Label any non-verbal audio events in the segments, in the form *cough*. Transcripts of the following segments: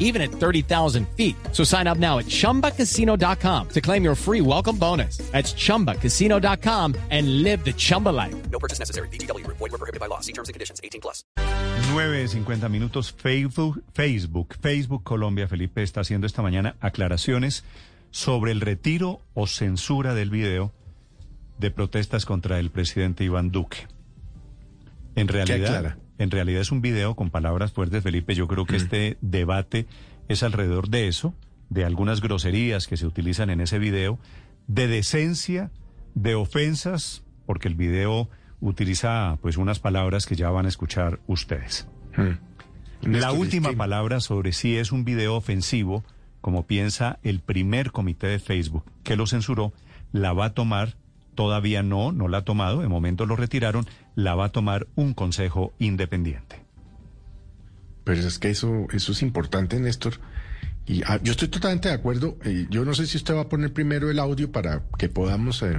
even at 30,000 feet. So sign up now at chumbacasino.com to claim your free welcome bonus. That's chumbacasino.com and live the Chumba life. No purchase necessary. BGW. Void were prohibited by law. See terms and conditions. 18 plus. 9.50 minutos. Facebook, Facebook, Facebook Colombia, Felipe, está haciendo esta mañana aclaraciones sobre el retiro o censura del video de protestas contra el presidente Iván Duque. En realidad, aclara? En realidad es un video con palabras fuertes, Felipe. Yo creo que este debate es alrededor de eso, de algunas groserías que se utilizan en ese video, de decencia, de ofensas, porque el video utiliza pues unas palabras que ya van a escuchar ustedes. La Néstor, es última palabra sobre si es un video ofensivo, como piensa el primer comité de Facebook que lo censuró, la va a tomar, todavía no, no la ha tomado, de momento lo retiraron, la va a tomar un consejo independiente. Pero es que eso, eso es importante, Néstor. Y ah, yo estoy totalmente de acuerdo. eh, yo no sé si usted va a poner primero el audio para que podamos eh,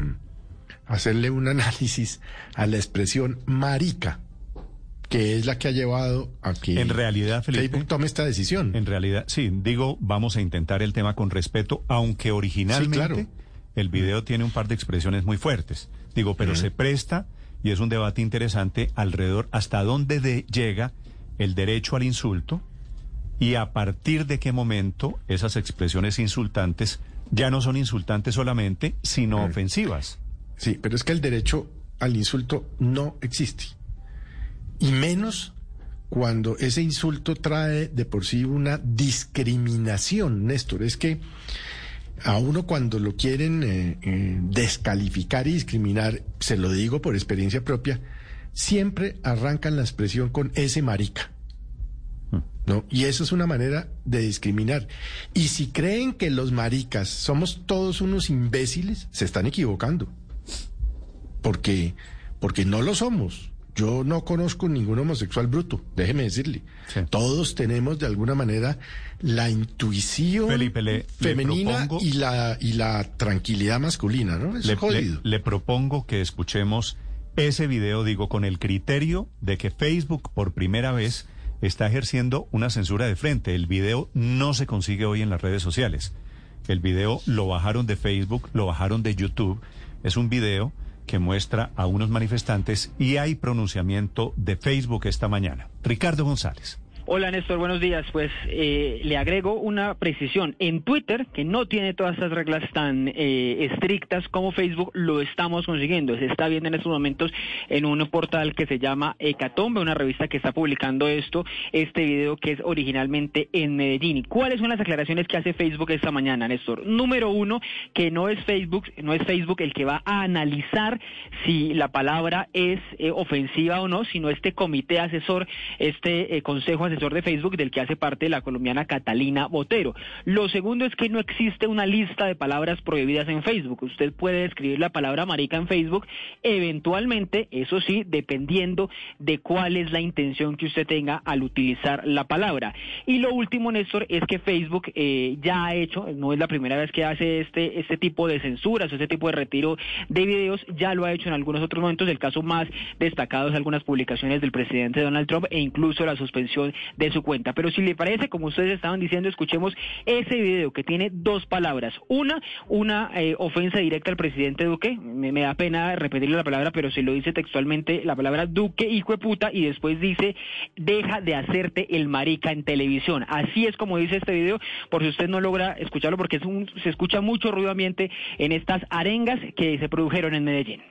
hacerle un análisis a la expresión marica, que es la que ha llevado a que En realidad, Felipe, Facebook tome esta decisión. En realidad, sí, digo, vamos a intentar el tema con respeto, aunque originalmente Sí, claro. el video tiene un par de expresiones muy fuertes. Digo, pero se presta y es un debate interesante alrededor hasta dónde de- llega el derecho al insulto y a partir de qué momento esas expresiones insultantes ya no son insultantes solamente, sino ofensivas. Sí, pero es que el derecho al insulto no existe. Y menos cuando ese insulto trae de por sí una discriminación, Néstor. Es que a uno cuando lo quieren eh, eh, descalificar y discriminar, se lo digo por experiencia propia, siempre arrancan la expresión con ese marica. ¿no? Y eso es una manera de discriminar. Y si creen que los maricas somos todos unos imbéciles, se están equivocando. Porque, porque no lo somos. Yo no conozco ningún homosexual bruto, déjeme decirle. Sí. Todos tenemos de alguna manera la intuición Felipe, le- le femenina propongo- y, la, y la tranquilidad masculina, ¿no? Es le, jodido. le- le propongo que escuchemos ese video, digo, con el criterio de que Facebook por primera vez está ejerciendo una censura de frente. El video no se consigue hoy en las redes sociales. El video lo bajaron de Facebook, lo bajaron de YouTube. Es un video que muestra a unos manifestantes y hay pronunciamiento de Facebook esta mañana. Ricardo González. Hola Néstor, buenos días. Pues eh, le agrego una precisión. En Twitter, que no tiene todas estas reglas tan eh, estrictas como Facebook, lo estamos consiguiendo. Se está viendo en estos momentos en un portal que se llama Hecatombe, una revista que está publicando esto, este video que es originalmente en Medellín. ¿Y cuáles son las aclaraciones que hace Facebook esta mañana, Néstor? Número uno, que no es Facebook, no es Facebook el que va a analizar si la palabra es eh, ofensiva o no, sino este comité asesor, este eh, consejo asesor de Facebook del que hace parte la colombiana Catalina Botero. Lo segundo es que no existe una lista de palabras prohibidas en Facebook. Usted puede escribir la palabra marica en Facebook, eventualmente, eso sí, dependiendo de cuál es la intención que usted tenga al utilizar la palabra. Y lo último, Néstor, es que Facebook eh, ya ha hecho, no es la primera vez que hace este, este tipo de censuras, este tipo de retiro de videos, ya lo ha hecho en algunos otros momentos. El caso más destacado es algunas publicaciones del presidente Donald Trump e incluso la suspensión de su cuenta. Pero si le parece, como ustedes estaban diciendo, escuchemos ese video que tiene dos palabras. Una, una eh, ofensa directa al presidente Duque. Me, me da pena repetirle la palabra, pero se lo dice textualmente la palabra Duque, hijo de puta, y después dice, deja de hacerte el marica en televisión. Así es como dice este video, por si usted no logra escucharlo, porque es un- se escucha mucho ruido ambiente en estas arengas que se produjeron en Medellín.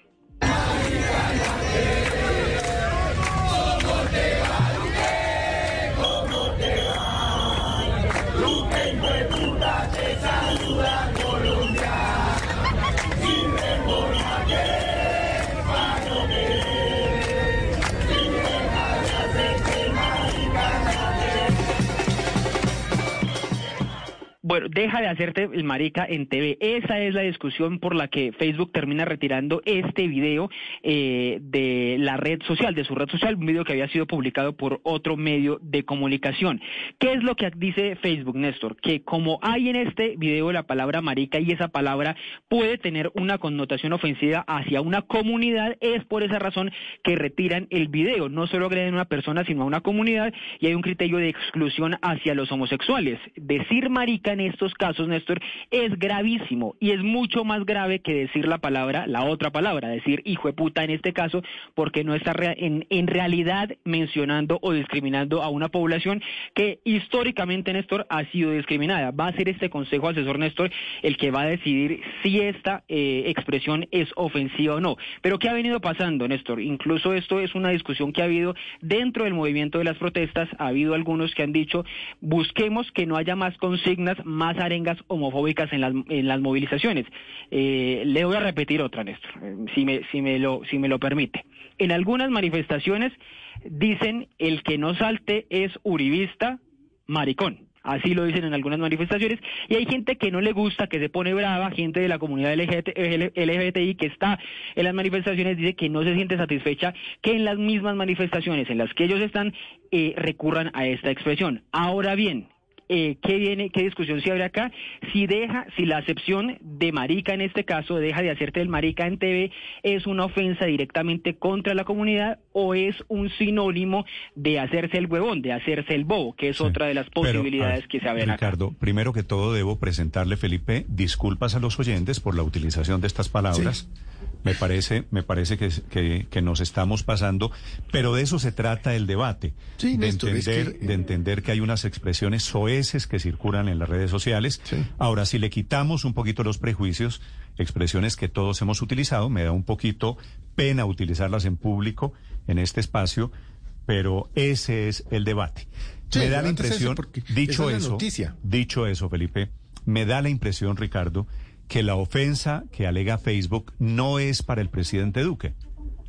Bueno, deja de hacerte el marica en TV. Esa es la discusión por la que Facebook termina retirando este video eh, de la red social, de su red social, un video que había sido publicado por otro medio de comunicación. ¿Qué es lo que dice Facebook, Néstor? Que como hay en este video la palabra marica y esa palabra puede tener una connotación ofensiva hacia una comunidad, es por esa razón que retiran el video. No solo agreden a una persona, sino a una comunidad y hay un criterio de exclusión hacia los homosexuales. Decir marica en estos casos, Néstor, es gravísimo y es mucho más grave que decir la palabra, la otra palabra, decir hijo de puta en este caso, porque no está en, en realidad mencionando o discriminando a una población que históricamente, Néstor, ha sido discriminada. Va a ser este Consejo Asesor, Néstor, el que va a decidir si esta eh, expresión es ofensiva o no. Pero ¿qué ha venido pasando, Néstor? Incluso esto es una discusión que ha habido dentro del movimiento de las protestas. Ha habido algunos que han dicho, busquemos que no haya más consignas, más arengas homofóbicas en las, en las movilizaciones. Eh, le voy a repetir otra, Néstor, eh, si me, si me, lo, si me lo permite. En algunas manifestaciones dicen el que no salte es uribista, maricón. Así lo dicen en algunas manifestaciones. Y hay gente que no le gusta, que se pone brava, gente de la comunidad LGBTI que está en las manifestaciones, dice que no se siente satisfecha que en las mismas manifestaciones en las que ellos están eh, recurran a esta expresión. Ahora bien, eh, ¿qué viene, qué discusión se abre acá? Si deja, si la acepción de marica en este caso, deja de hacerte el marica en TV, es una ofensa directamente contra la comunidad o es un sinónimo de hacerse el huevón, de hacerse el bobo, que es otra de las posibilidades que se abren Ricardo, primero que todo debo presentarle, Felipe, disculpas a los oyentes por la utilización de estas palabras. Me parece, me parece que, que, nos estamos pasando, pero de eso se trata el debate, de, entender, de entender que hay unas expresiones soeces que circulan en las redes sociales. Ahora, si le quitamos un poquito los prejuicios, expresiones que todos hemos utilizado, me da un poquito pena utilizarlas en público, en este espacio, pero ese es el debate. me da la impresión, dicho eso, dicho eso, Felipe, me da la impresión, Ricardo, que la ofensa que alega Facebook no es para el presidente Duque,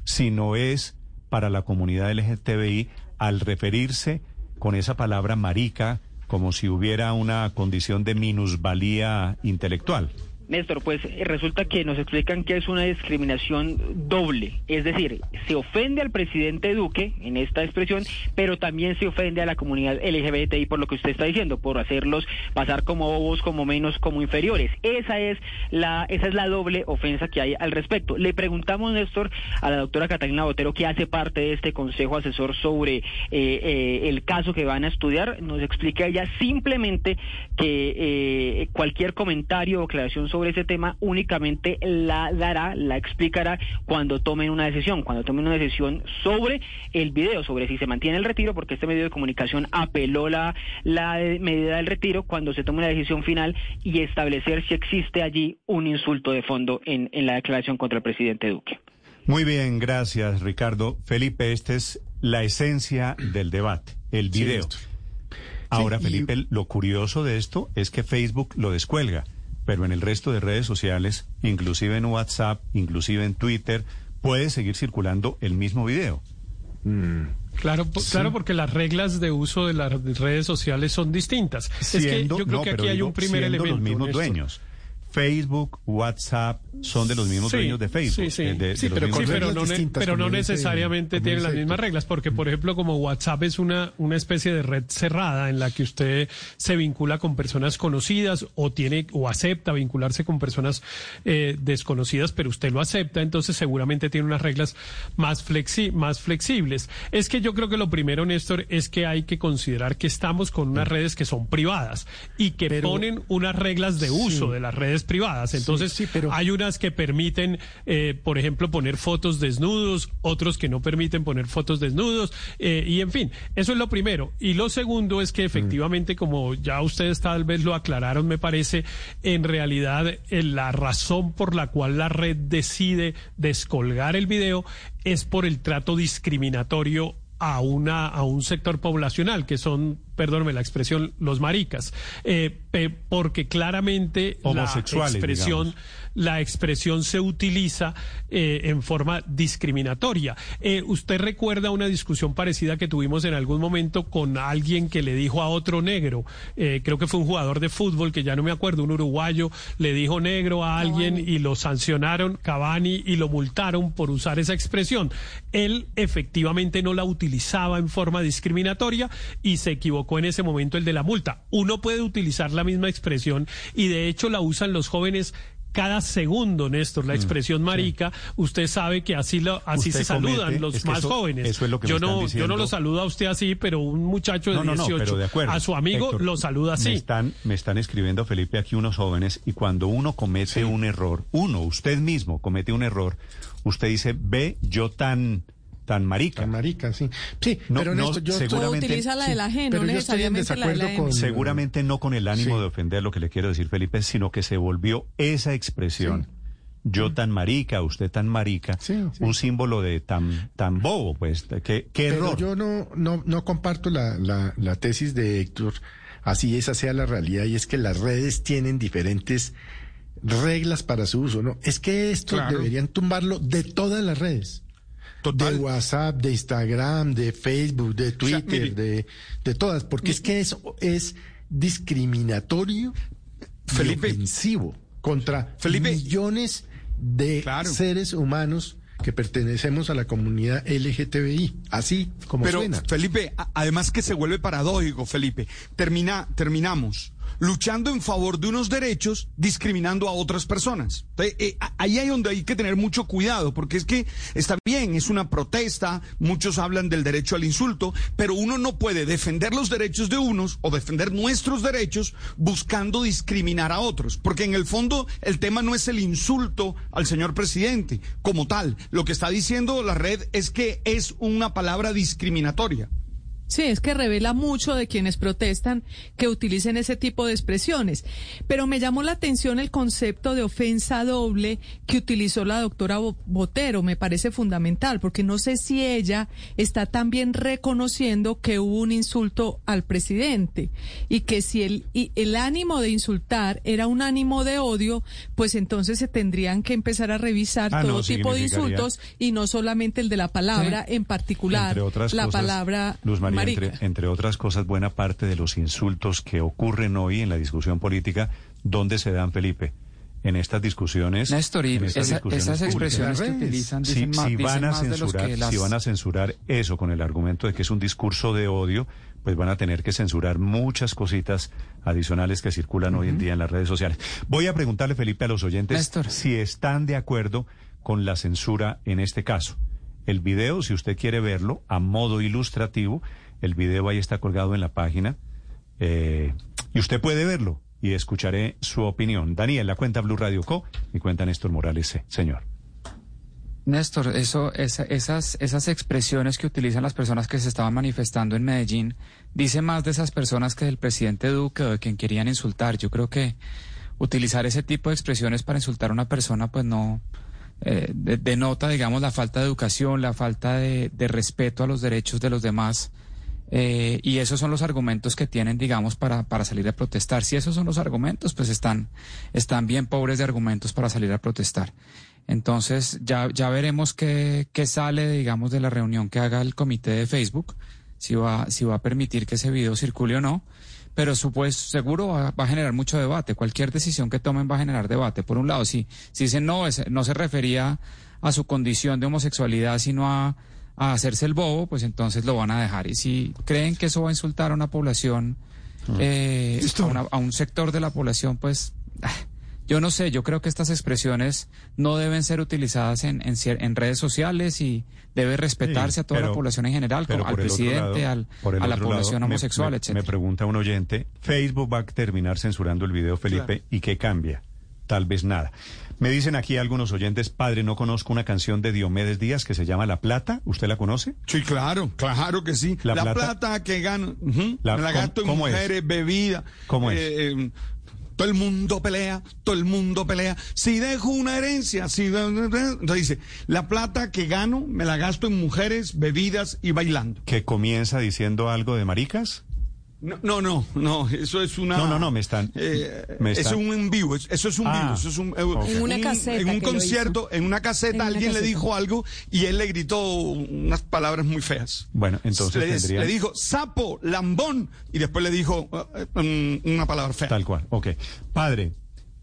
sino es para la comunidad LGTBI al referirse con esa palabra marica como si hubiera una condición de minusvalía intelectual. Néstor, pues eh, resulta que nos explican que es una discriminación doble, es decir, se ofende al presidente Duque en esta expresión, pero también se ofende a la comunidad LGBTI por lo que usted está diciendo, por hacerlos pasar como bobos, como menos, como inferiores. Esa es la esa es la doble ofensa que hay al respecto. Le preguntamos, Néstor, a la doctora Catalina Botero, que hace parte de este consejo asesor sobre eh, eh, el caso que van a estudiar, nos explica ella simplemente que cualquier comentario o aclaración sobre sobre ese tema únicamente la dará, la explicará cuando tomen una decisión, cuando tomen una decisión sobre el video, sobre si se mantiene el retiro, porque este medio de comunicación apeló la, la medida del retiro cuando se tome una decisión final y establecer si existe allí un insulto de fondo en, en la declaración contra el presidente Duque. Muy bien, gracias Ricardo. Felipe, esta es la esencia del debate, el video. Ahora, Felipe, lo curioso de esto es que Facebook lo descuelga pero en el resto de redes sociales, inclusive en WhatsApp, inclusive en Twitter, puede seguir circulando el mismo video. Mm. Claro, claro, porque las reglas de uso de las redes sociales son distintas. es que yo creo que aquí hay un primer elemento. Los mismos dueños. Facebook, WhatsApp son de los mismos dueños de Facebook. Sí, sí, pero, pero, no, necesariamente tienen las mismas reglas, porque por ejemplo como WhatsApp es una, una especie de red cerrada en la que usted se vincula con personas conocidas o tiene o acepta vincularse con personas eh, desconocidas, pero usted lo acepta, entonces seguramente tiene unas reglas más, flexi más flexibles. Es que yo creo que lo primero, Néstor, es que hay que considerar que estamos con unas redes que son privadas y que ponen unas reglas de uso de las redes privadas. Entonces, sí, pero... hay unas que permiten, eh, por ejemplo, poner fotos desnudos, otros que no permiten poner fotos desnudos, eh, y en fin, eso es lo primero. Y lo segundo es que efectivamente, como ya ustedes tal vez lo aclararon, me parece, en realidad eh, la razón por la cual la red decide descolgar el video es por el trato discriminatorio a una a un sector poblacional que son perdónme la expresión, los maricas, eh, porque claramente la expresión, la expresión se utiliza eh, en forma discriminatoria. Eh, ¿Usted recuerda una discusión parecida que tuvimos en algún momento con alguien que le dijo a otro negro, creo que fue un jugador de fútbol que ya no me acuerdo, un uruguayo, le dijo negro a alguien y lo sancionaron, Cavani, y lo multaron por usar esa expresión? Él efectivamente no la utilizaba en forma discriminatoria y se equivocó en ese momento el de la multa. Uno puede utilizar la misma expresión y de hecho la usan los jóvenes cada segundo, Néstor, la mm, expresión marica, usted sabe que así lo, así se saludan los más jóvenes. yo no, yo no lo saludo a usted así, pero un muchacho de 18 a su amigo lo saluda así. Me están, me están escribiendo, Felipe, aquí unos jóvenes, y cuando uno comete un error, uno, usted mismo comete un error, usted dice, ve, yo tan tan marica. Tan marica, sí. Sí, pero no, yo seguramente, utiliza la de la gente, no necesariamente la de la con... Seguramente no con el ánimo de ofender lo que le quiero decir, Felipe, sino que se volvió esa expresión. Yo tan marica, usted tan marica, un símbolo de tan tan bobo, pues, qué, qué error. yo no, no, no comparto la, la, la tesis de Héctor, así esa sea la realidad, y es que las redes tienen diferentes reglas para su uso, ¿no? Es que esto deberían tumbarlo de todas las redes. De WhatsApp, de Instagram, de Facebook, de Twitter, de, de todas, porque es que eso es discriminatorio Felipe, y ofensivo contra millones de seres humanos que pertenecemos a la comunidad LGTBI, así como Pero, suena. Felipe, además que se vuelve paradójico, Felipe. Termina, terminamos luchando en favor de unos derechos, discriminando a otras personas. Eh, ahí hay donde hay que tener mucho cuidado, porque es que está bien, es una protesta, muchos hablan del derecho al insulto, pero uno no puede defender los derechos de unos o defender nuestros derechos buscando discriminar a otros, porque en el fondo el tema no es el insulto al señor presidente como tal, lo que está diciendo la red es que es una palabra discriminatoria. Sí, es que revela mucho de quienes protestan que utilicen ese tipo de expresiones. Pero me llamó la atención el concepto de ofensa doble que utilizó la doctora Botero. Me parece fundamental, porque no sé si ella está también reconociendo que hubo un insulto al presidente y que si el, el ánimo de insultar era un ánimo de odio, pues entonces se tendrían que empezar a revisar ah, todo tipo de insultos y no solamente el de la palabra en particular, la palabra entre, otras cosas, buena parte de los insultos que ocurren hoy en la discusión política, ¿dónde se dan, Felipe? en estas discusiones. Néstor, y esas expresiones que utilizan si, van a censurar, si van a censurar eso con el argumento de que es un discurso de odio, pues van a tener que censurar muchas cositas adicionales que circulan hoy en día en las redes sociales. Voy a preguntarle, Felipe, a los oyentes si están de acuerdo con la censura en este caso. El video, si usted quiere verlo a modo ilustrativo, el video ahí está colgado en la página eh, y usted puede verlo y escucharé su opinión. Daniel, la cuenta Blue Radio Co. y cuenta Néstor Morales, señor. Néstor, eso, esas, esas expresiones que utilizan las personas que se estaban manifestando en Medellín, dice más de esas personas que del presidente Duque o de quien querían insultar. Yo creo que utilizar ese tipo de expresiones para insultar a una persona, pues no eh, denota, digamos, la falta de educación, la falta de respeto a los derechos de los demás eh, y esos son los argumentos que tienen, digamos, para, para salir a protestar. Si esos son los argumentos, pues están, están bien pobres de argumentos para salir a protestar. Entonces, ya, ya veremos qué, qué sale, digamos, de la reunión que haga el comité de Facebook, si va, si va a permitir que ese video circule o no. Pero pues, seguro va, a generar mucho debate. Cualquier decisión que tomen va a generar debate. Por un lado, si, si dicen no, no se refería a su condición de homosexualidad, sino a a hacerse el bobo, pues entonces lo van a dejar. Y si creen que eso va a insultar a una población, ah. eh, a, un sector de la población, pues ah, yo no sé, yo creo que estas expresiones no deben ser utilizadas en, en, redes sociales y debe respetarse a toda la población en general, al presidente, al, a la población homosexual, etc. Me pregunta un oyente, Facebook va a terminar censurando el video, Felipe, ¿y qué cambia? Tal vez nada. Me dicen aquí algunos oyentes, padre, no conozco una canción de Diomedes Díaz que se llama La Plata. ¿Usted la conoce? Sí, claro, claro que sí. La, plata, que gano, la, me la gasto en mujeres, bebida. ¿Cómo es? Eh, eh, todo el mundo pelea, todo el mundo pelea. Si dejo una herencia, si entonces dice, la plata que gano me la gasto en mujeres, bebidas y bailando. ¿Que comienza diciendo algo de maricas? No, no, no, no, eso es una... No, no, no, me están... Eh, me Eso es están- un en vivo, es- eso es un Ah, vivo, eso es un... eh, ok. En una un- caseta En un concierto, en una caseta, En una alguien le dijo algo y él le gritó unas palabras muy feas. Bueno, entonces le, tendrían- le dijo sapo, lambón, y después le dijo eh, eh, una palabra fea. Tal cual, ok. Padre,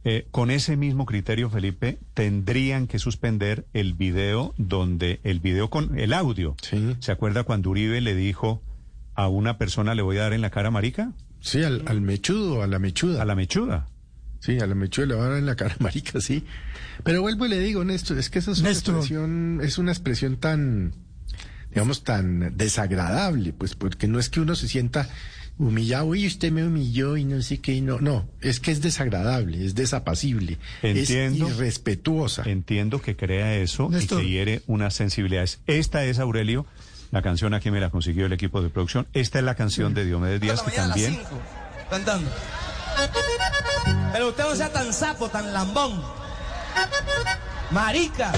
eh, con ese mismo criterio, Felipe, tendrían que suspender el video donde, el video con el audio. Sí. ¿Se acuerda cuando Uribe le dijo a una persona le voy a dar en la cara marica? Sí, al, al mechudo, a la mechuda. A la mechuda. Sí, a la mechuda le va a dar en la cara *laughs* marica, sí. Pero vuelvo y le digo, Néstor, es que esa es una Néstor. expresión, es una expresión tan, digamos, tan desagradable, pues, porque no es que uno se sienta humillado, y usted me humilló y no sé qué, no, no, es que es desagradable, es desapacible, Entiendo. es irrespetuosa. Entiendo que crea eso Néstor. y que hiere unas sensibilidades. Esta es, Aurelio, la canción aquí me la consiguió el equipo de producción. Esta es la canción de Diomedes Díaz que también... cantando. Pero usted no sea tan sapo, tan lambón. Marica.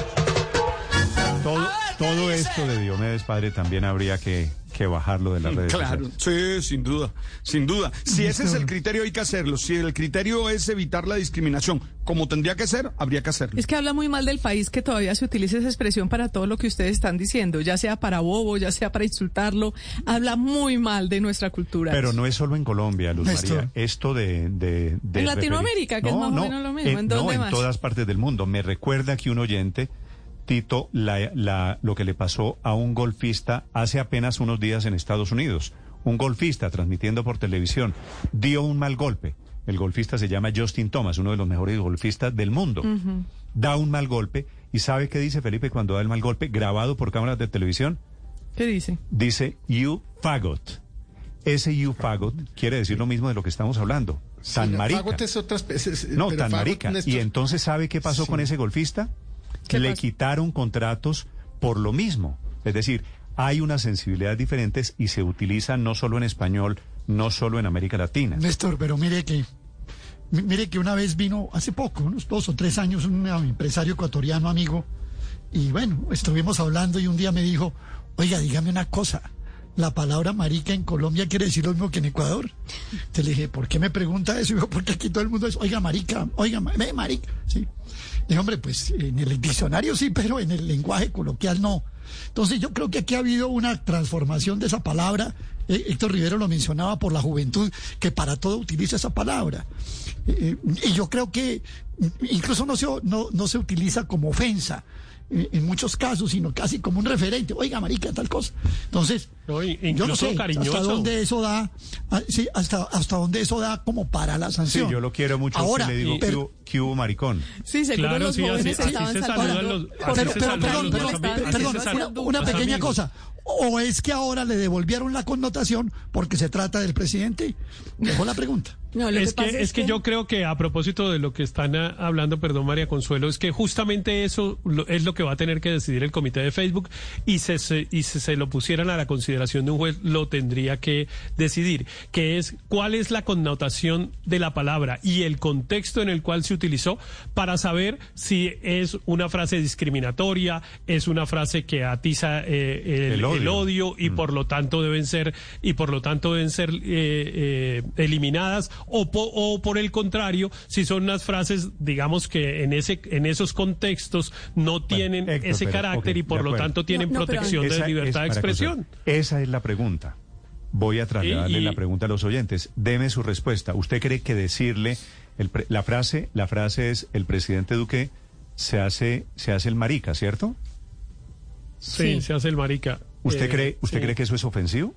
Todo, todo esto de Diomedes Padre también habría que, que bajarlo de las *laughs* redes Claro, sociales. sí, sin duda, sin duda. Si ese es el criterio, hay que hacerlo. Si el criterio es evitar la discriminación, como tendría que ser, habría que hacerlo. Es que habla muy mal del país que todavía se utilice esa expresión para todo lo que ustedes están diciendo, ya sea para bobo, ya sea para insultarlo. Habla muy mal de nuestra cultura. Pero no es solo en Colombia, Luz. María. Esto de... de, de En Latinoamérica, que es más o menos lo mismo. ¿En no, dónde en más? todas partes del mundo. Me recuerda que un oyente, Tito, la, la- lo que le pasó a un golfista hace apenas unos días en Estados Unidos. Un golfista transmitiendo por televisión dio un mal golpe. El golfista se llama Justin Thomas, uno de los mejores golfistas del mundo. Da un mal golpe. ¿Y sabe qué dice Felipe cuando da el mal golpe? Grabado por cámaras de televisión. ¿Qué dice? dice you fagot. Ese you fagot quiere decir lo mismo de lo que estamos hablando. Tan Sí, no, marica. fagot es otra especie, es- No, tan marica. Néstor, Y entonces, ¿sabe qué pasó Sí. con ese golfista? ¿Qué Le quitaron contratos por lo mismo. Es decir, hay unas sensibilidades diferentes y se utilizan no solo en español, no solo en América Latina. Néstor, pero mire que mi- mire que una vez vino hace poco, unos dos o tres años, un empresario ecuatoriano amigo, y bueno, estuvimos hablando y un día me dijo, oiga, dígame una cosa, la palabra marica en Colombia quiere decir lo mismo que en Ecuador. Te le dije, ¿por qué me pregunta eso? Y porque aquí todo el mundo es, oiga, marica, oiga, ve, marica, sí. Dije, hombre, pues en el diccionario sí, pero en el lenguaje coloquial no. Entonces yo creo que aquí ha habido una transformación de esa palabra. Eh, Héctor Rivero lo mencionaba por la juventud, que para todo utiliza esa palabra. Eh, eh, y yo creo que incluso no se, no, no se utiliza como ofensa en muchos casos, sino casi como un referente. Oiga, marica, tal cosa. Entonces, No, yo no sé cariñoso. hasta dónde eso da, ah, sí, hasta, hasta dónde eso da como para la Sí, sanción. yo lo quiero mucho. Ahora, usted le digo, pero- ¿qué hubo- maricón? Sí, seguro Claro, los sí, jóvenes así estaban se salvando. saludan los- por así pero, se pero, perdón, los perdón, perdón, una, pequeña amigos. cosa. O es que ahora le devolvieron la connotación porque se trata del presidente. Dejo la pregunta. No, lo es que, que, pasa es que yo creo que a propósito de lo que están hablando, perdón María Consuelo, es que justamente eso lo- es lo que va a tener que decidir el comité de Facebook y se, se- y si se lo pusieran a la consideración de un juez lo tendría que decidir, que es cuál es la connotación de la palabra y el contexto en el cual se utilizó para saber si es una frase discriminatoria, es una frase que atiza eh, el, El odio. el odio y por lo tanto deben ser y por lo tanto deben ser eh, eh, eliminadas o, po- o por el contrario si son unas frases digamos que en ese en esos contextos no tienen Héctor, ese pero, carácter y por lo tanto tienen No, no, pero- protección de Esa es libertad de expresión. Esa es la pregunta. Voy a trasladarle Y- y- la pregunta a los oyentes. Deme su respuesta. ¿Usted cree que decirle el la frase la frase es el presidente Duque se hace se hace el marica, ¿cierto? sí, Sí. se hace el marica ¿Usted Eh, cree usted sí. cree que eso es ofensivo?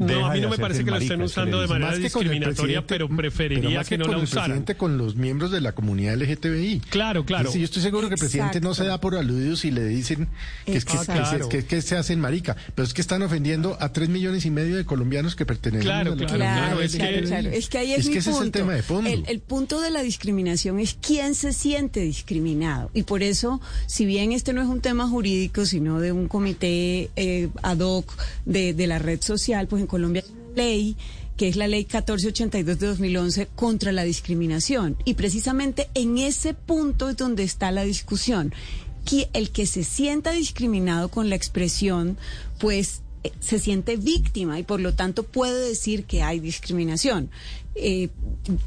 No a mí no me parece que lo estén es que usando de manera que discriminatoria pero preferiría más que no con la el usaran presidente con los miembros de la comunidad LGTBI. Claro, claro. Sí, yo estoy seguro que el presidente no se da por aludidos y le dicen que es que, que, se- que- que se hacen marica, pero es que están ofendiendo a tres millones y medio de colombianos que pertenecen Claro, a la claro, comunidad Claro, es claro, que- claro. Es que ahí es, es mi que ese es el punto. tema de fondo. El, el punto de la discriminación es quién se siente discriminado. Y por eso, si bien este no es un tema jurídico, sino de un comité eh, ad hoc de, de la red social, pues en Colombia ley que es la ley 1482 de 2011 contra la discriminación. Y precisamente en ese punto es donde está la discusión. Que el que se sienta discriminado con la expresión, pues eh, se siente víctima y por lo tanto puede decir que hay discriminación. Eh,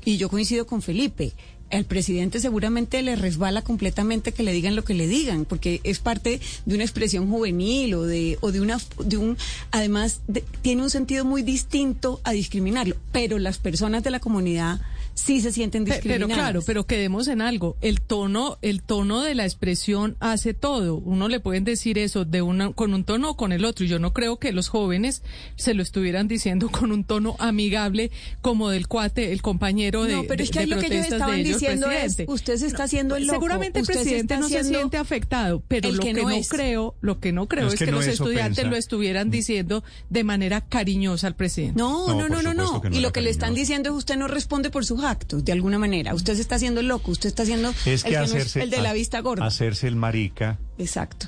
y yo coincido con Felipe al presidente seguramente le resbala completamente que le digan lo que le digan, porque es parte de una expresión juvenil o de, o de una, de un, además tiene un sentido muy distinto a discriminarlo, pero las personas de la comunidad sí se sienten discriminadas. Pero claro, pero quedemos en algo. El tono, el tono de la expresión hace todo. Uno le pueden decir eso de una, con un tono o con el otro. Y yo no creo que los jóvenes se lo estuvieran diciendo con un tono amigable como del cuate, el compañero de. No, pero es que lo que ellos estaban diciendo es, usted se está haciendo el loco. Seguramente el presidente no se siente afectado, pero lo que, no, creo, lo que no creo es, que, los estudiantes lo estuvieran diciendo de manera cariñosa al presidente. No, no, no, no, no. Y lo que le están diciendo es usted no responde por actos, de alguna manera. Usted se está haciendo loco, usted está haciendo es que el, de la vista gorda. Hacerse el marica. Exacto.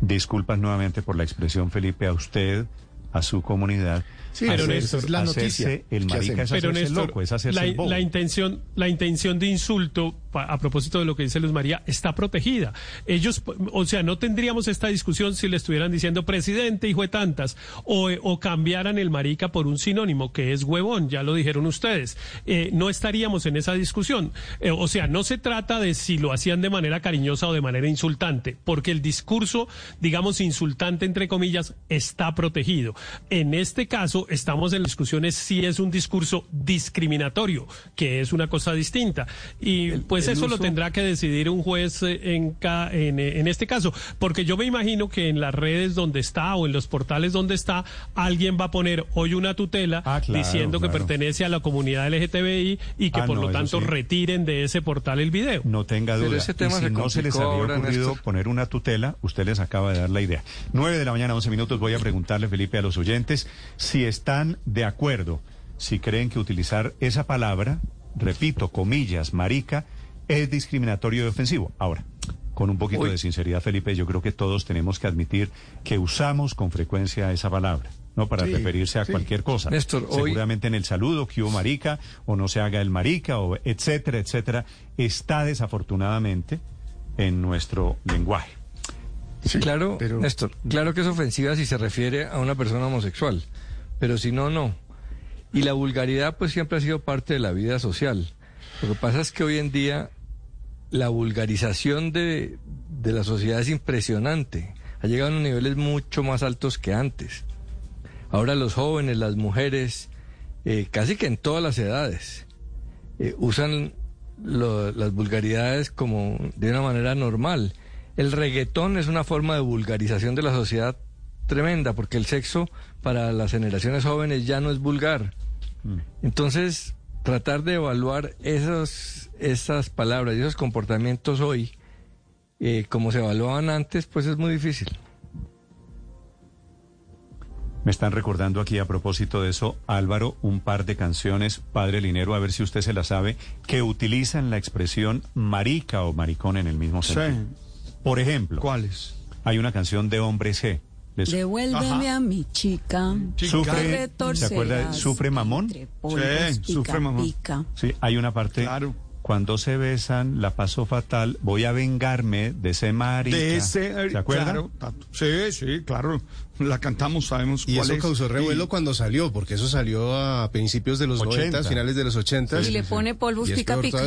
Disculpas nuevamente por la expresión, Felipe, a usted, a su comunidad Sí, pero Néstor, la noticia. El marica es pero Néstor, loco, es la, el bobo. la, intención, la intención de insulto, a propósito de lo que dice Luz María, está protegida. Ellos, o sea, no tendríamos esta discusión si le estuvieran diciendo presidente, hijo de tantas, o, o cambiaran el marica por un sinónimo que es huevón, ya lo dijeron ustedes. Eh, no estaríamos en esa discusión. Eh, o sea, no se trata de si lo hacían de manera cariñosa o de manera insultante, porque el discurso, digamos, insultante entre comillas, está protegido. En este caso, estamos en discusiones si es un discurso discriminatorio, que es una cosa distinta. Y pues eso lo tendrá que decidir un juez eh, en, en, en este caso, porque yo me imagino que en las redes donde está o en los portales donde está, alguien va a poner hoy una tutela ah, diciendo que pertenece a la comunidad LGTBI y que ah, por lo tanto retiren de ese portal el video. No tenga duda. ese tema si no se les había ocurrido poner una tutela, usted les acaba de dar la idea. 9 de la mañana, 11 minutos, voy a preguntarle, Felipe, a los oyentes si es están de acuerdo si creen que utilizar esa palabra, repito, comillas, marica, es discriminatorio y ofensivo. Ahora, con un poquito de sinceridad, Felipe, yo creo que todos tenemos que admitir que usamos con frecuencia esa palabra. ¿no? Para referirse a cualquier cosa. Seguramente en el saludo, que hubo marica, o no se haga el marica, o etcétera, etcétera, está desafortunadamente en nuestro lenguaje. claro, Néstor, claro que es ofensiva si se refiere a una persona homosexual pero si no, no. Y la vulgaridad pues siempre ha sido parte de la vida social. Lo que pasa es que hoy en día la vulgarización de, la sociedad es impresionante. Ha llegado a unos niveles mucho más altos que antes. Ahora los jóvenes, las mujeres, eh, casi que en todas las edades, eh, usan las vulgaridades como de una manera normal. El reggaetón es una forma de vulgarización de la sociedad tremenda, porque el sexo para las generaciones jóvenes ya no es vulgar. Mm. Entonces, tratar de evaluar esas palabras y esos comportamientos hoy, eh, como se evaluaban antes, pues es muy difícil. Me están recordando aquí a propósito de eso, Álvaro, un par de canciones, Padre Linero, a ver si usted se la sabe, que utilizan la expresión marica o maricón en el mismo sentido. Por ejemplo, ¿cuáles? Hay una canción de Hombres G Devuélveme a mi chica. Sufre, ¿se acuerda? ¿Sufre mamón? Sí, sufre mamón. Sí, hay una parte. Claro. Cuando se besan, la paso fatal, voy a vengarme de ese marica. De ese, ¿Se acuerdan? sí, sí, claro. La cantamos, sabemos y eso causó revuelo cuando salió, porque eso salió a principios de los 80, finales de los 80. Y le pone polvos pica pica.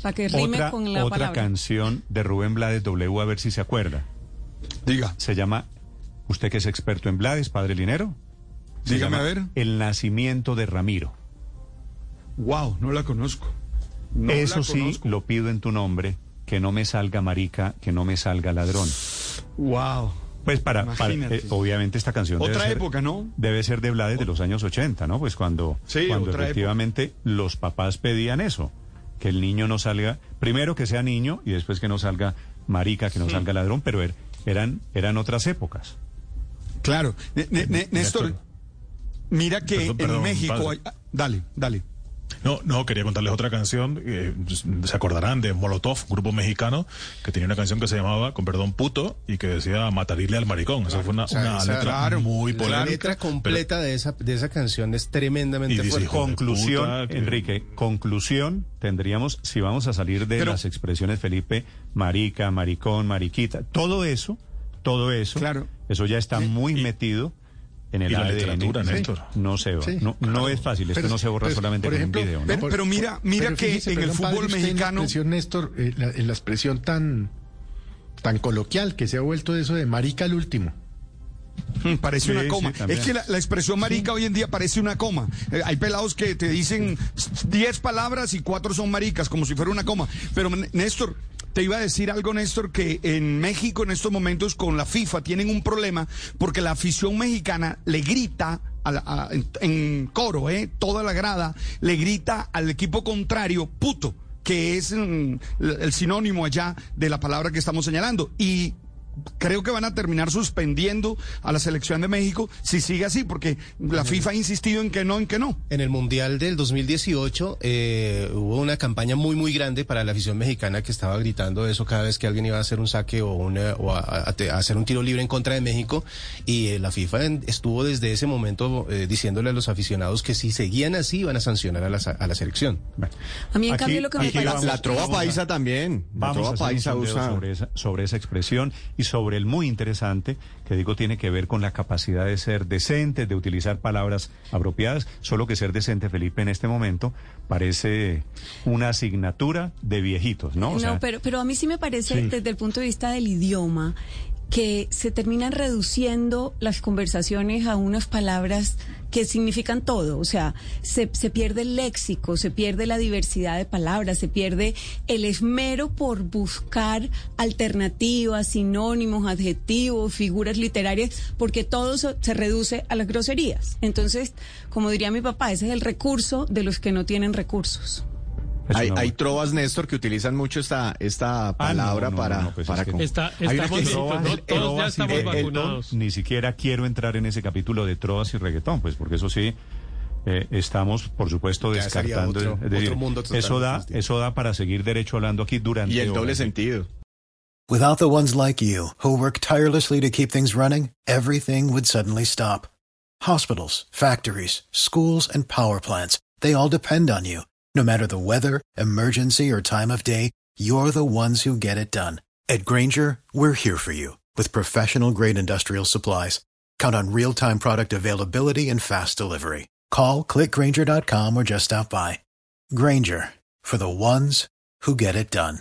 Para que rime otra, con la Otra canción de Rubén Blades W, a ver si se acuerda. Diga. Se llama Usted que es experto en Blades, padre Linero. Dígame a ver. El nacimiento de Ramiro. Wow, no la conozco. Eso sí, lo pido en tu nombre, que no me salga marica, que no me salga ladrón. Wow. Pues para, eh, obviamente esta canción otra debe época, ¿no? Debe ser de Blades de los años 80, ¿no? Pues cuando, cuando efectivamente los papás pedían eso, que el niño no salga, primero que sea niño y después que no salga marica, que no salga ladrón, pero er, eran, eran otras épocas. Claro. Néstor, mira que en México hay... Dale, dale. No, no, quería contarles otra canción. Eh, se acordarán de Molotov, grupo mexicano, que tenía una canción que se llamaba, con perdón, puto, y que decía matarile al maricón. Esa fue una, letra muy polémica. La letra completa de, esa, de esa canción es tremendamente fuerte. Conclusión, Enrique, conclusión, tendríamos, si vamos a salir de las expresiones, Felipe, marica, maricón, mariquita, todo eso, todo eso, claro. eso ya está muy metido en el y la ADN. literatura, Néstor. No se va. no, no es fácil. Esto Pero, no se borra solamente por con ejemplo, un video. ¿no? Pero, pero mira, mira Pero que fíjese, en el fútbol mexicano... En la expresión, Néstor, eh, la- en la expresión tan, tan coloquial que se ha vuelto eso de marica al último. Mm, Parece Sí, una coma. es que la, la expresión marica hoy en día parece una coma. Eh, hay pelados que te dicen 10 palabras y cuatro son maricas, como si fuera una coma. Pero Néstor, te iba a decir algo, Néstor, que en México en estos momentos con la FIFA tienen un problema porque la afición mexicana le grita a en coro, ¿eh? toda la grada, le grita al equipo contrario, puto que es mm, el sinónimo allá de la palabra que estamos señalando. Y creo que van a terminar suspendiendo a la selección de México si sigue así, porque la FIFA ha insistido en que no, en que no. En el Mundial del 2018 eh, hubo una campaña muy muy grande para la afición mexicana que estaba gritando eso cada vez que alguien iba a hacer un saque o, una- o a, a- a hacer un tiro libre en contra de México y eh, la FIFA en- estuvo desde ese momento eh, diciéndole a los aficionados que si seguían así iban a sancionar a la, a la selección. A mí, en Aquí- cambio, lo que me parece... La trova paisa también. La Vamos a trova hacer paisa usa. sobre esa, sobre esa expresión y sobre el muy interesante que digo tiene que ver con la capacidad de ser decente, de utilizar palabras apropiadas, solo que ser decente, Felipe, en este momento parece una asignatura de viejitos, ¿no? O No, sea, pero, pero a mí sí me parece, Sí. desde el punto de vista del idioma, que se terminan reduciendo las conversaciones a unas palabras que significan todo. O sea, se, se pierde el léxico, se pierde la diversidad de palabras, se pierde el esmero por buscar alternativas, sinónimos, adjetivos, figuras literarias, porque todo se se reduce a las groserías. Entonces, como diría mi papá, ese es el recurso de los que no tienen recursos. Hay, hay trovas, Néstor, que utilizan mucho esta, esta palabra Ah, no, no, para... no, pues para es que- Está- estamos que- el- Todos ya estamos vacunados. Ni siquiera quiero entrar en ese capítulo de trovas y reggaetón, pues porque eso sí eh, estamos, por supuesto, Ya descartando. otro- es otro mundo eso da, eso da para seguir derecho hablando aquí durante. Y el doble horas. sentido. Without the ones like you, who work tirelessly to keep things running, everything would suddenly stop. Hospitals, factories, schools, and power plants, they all depend on you. No matter the weather, emergency, or time of day, you're the ones who get it done. At Granger, we're here for you with professional grade industrial supplies. Count on real time product availability and fast delivery. Call clickgranger.com or just stop by. Granger for the ones who get it done.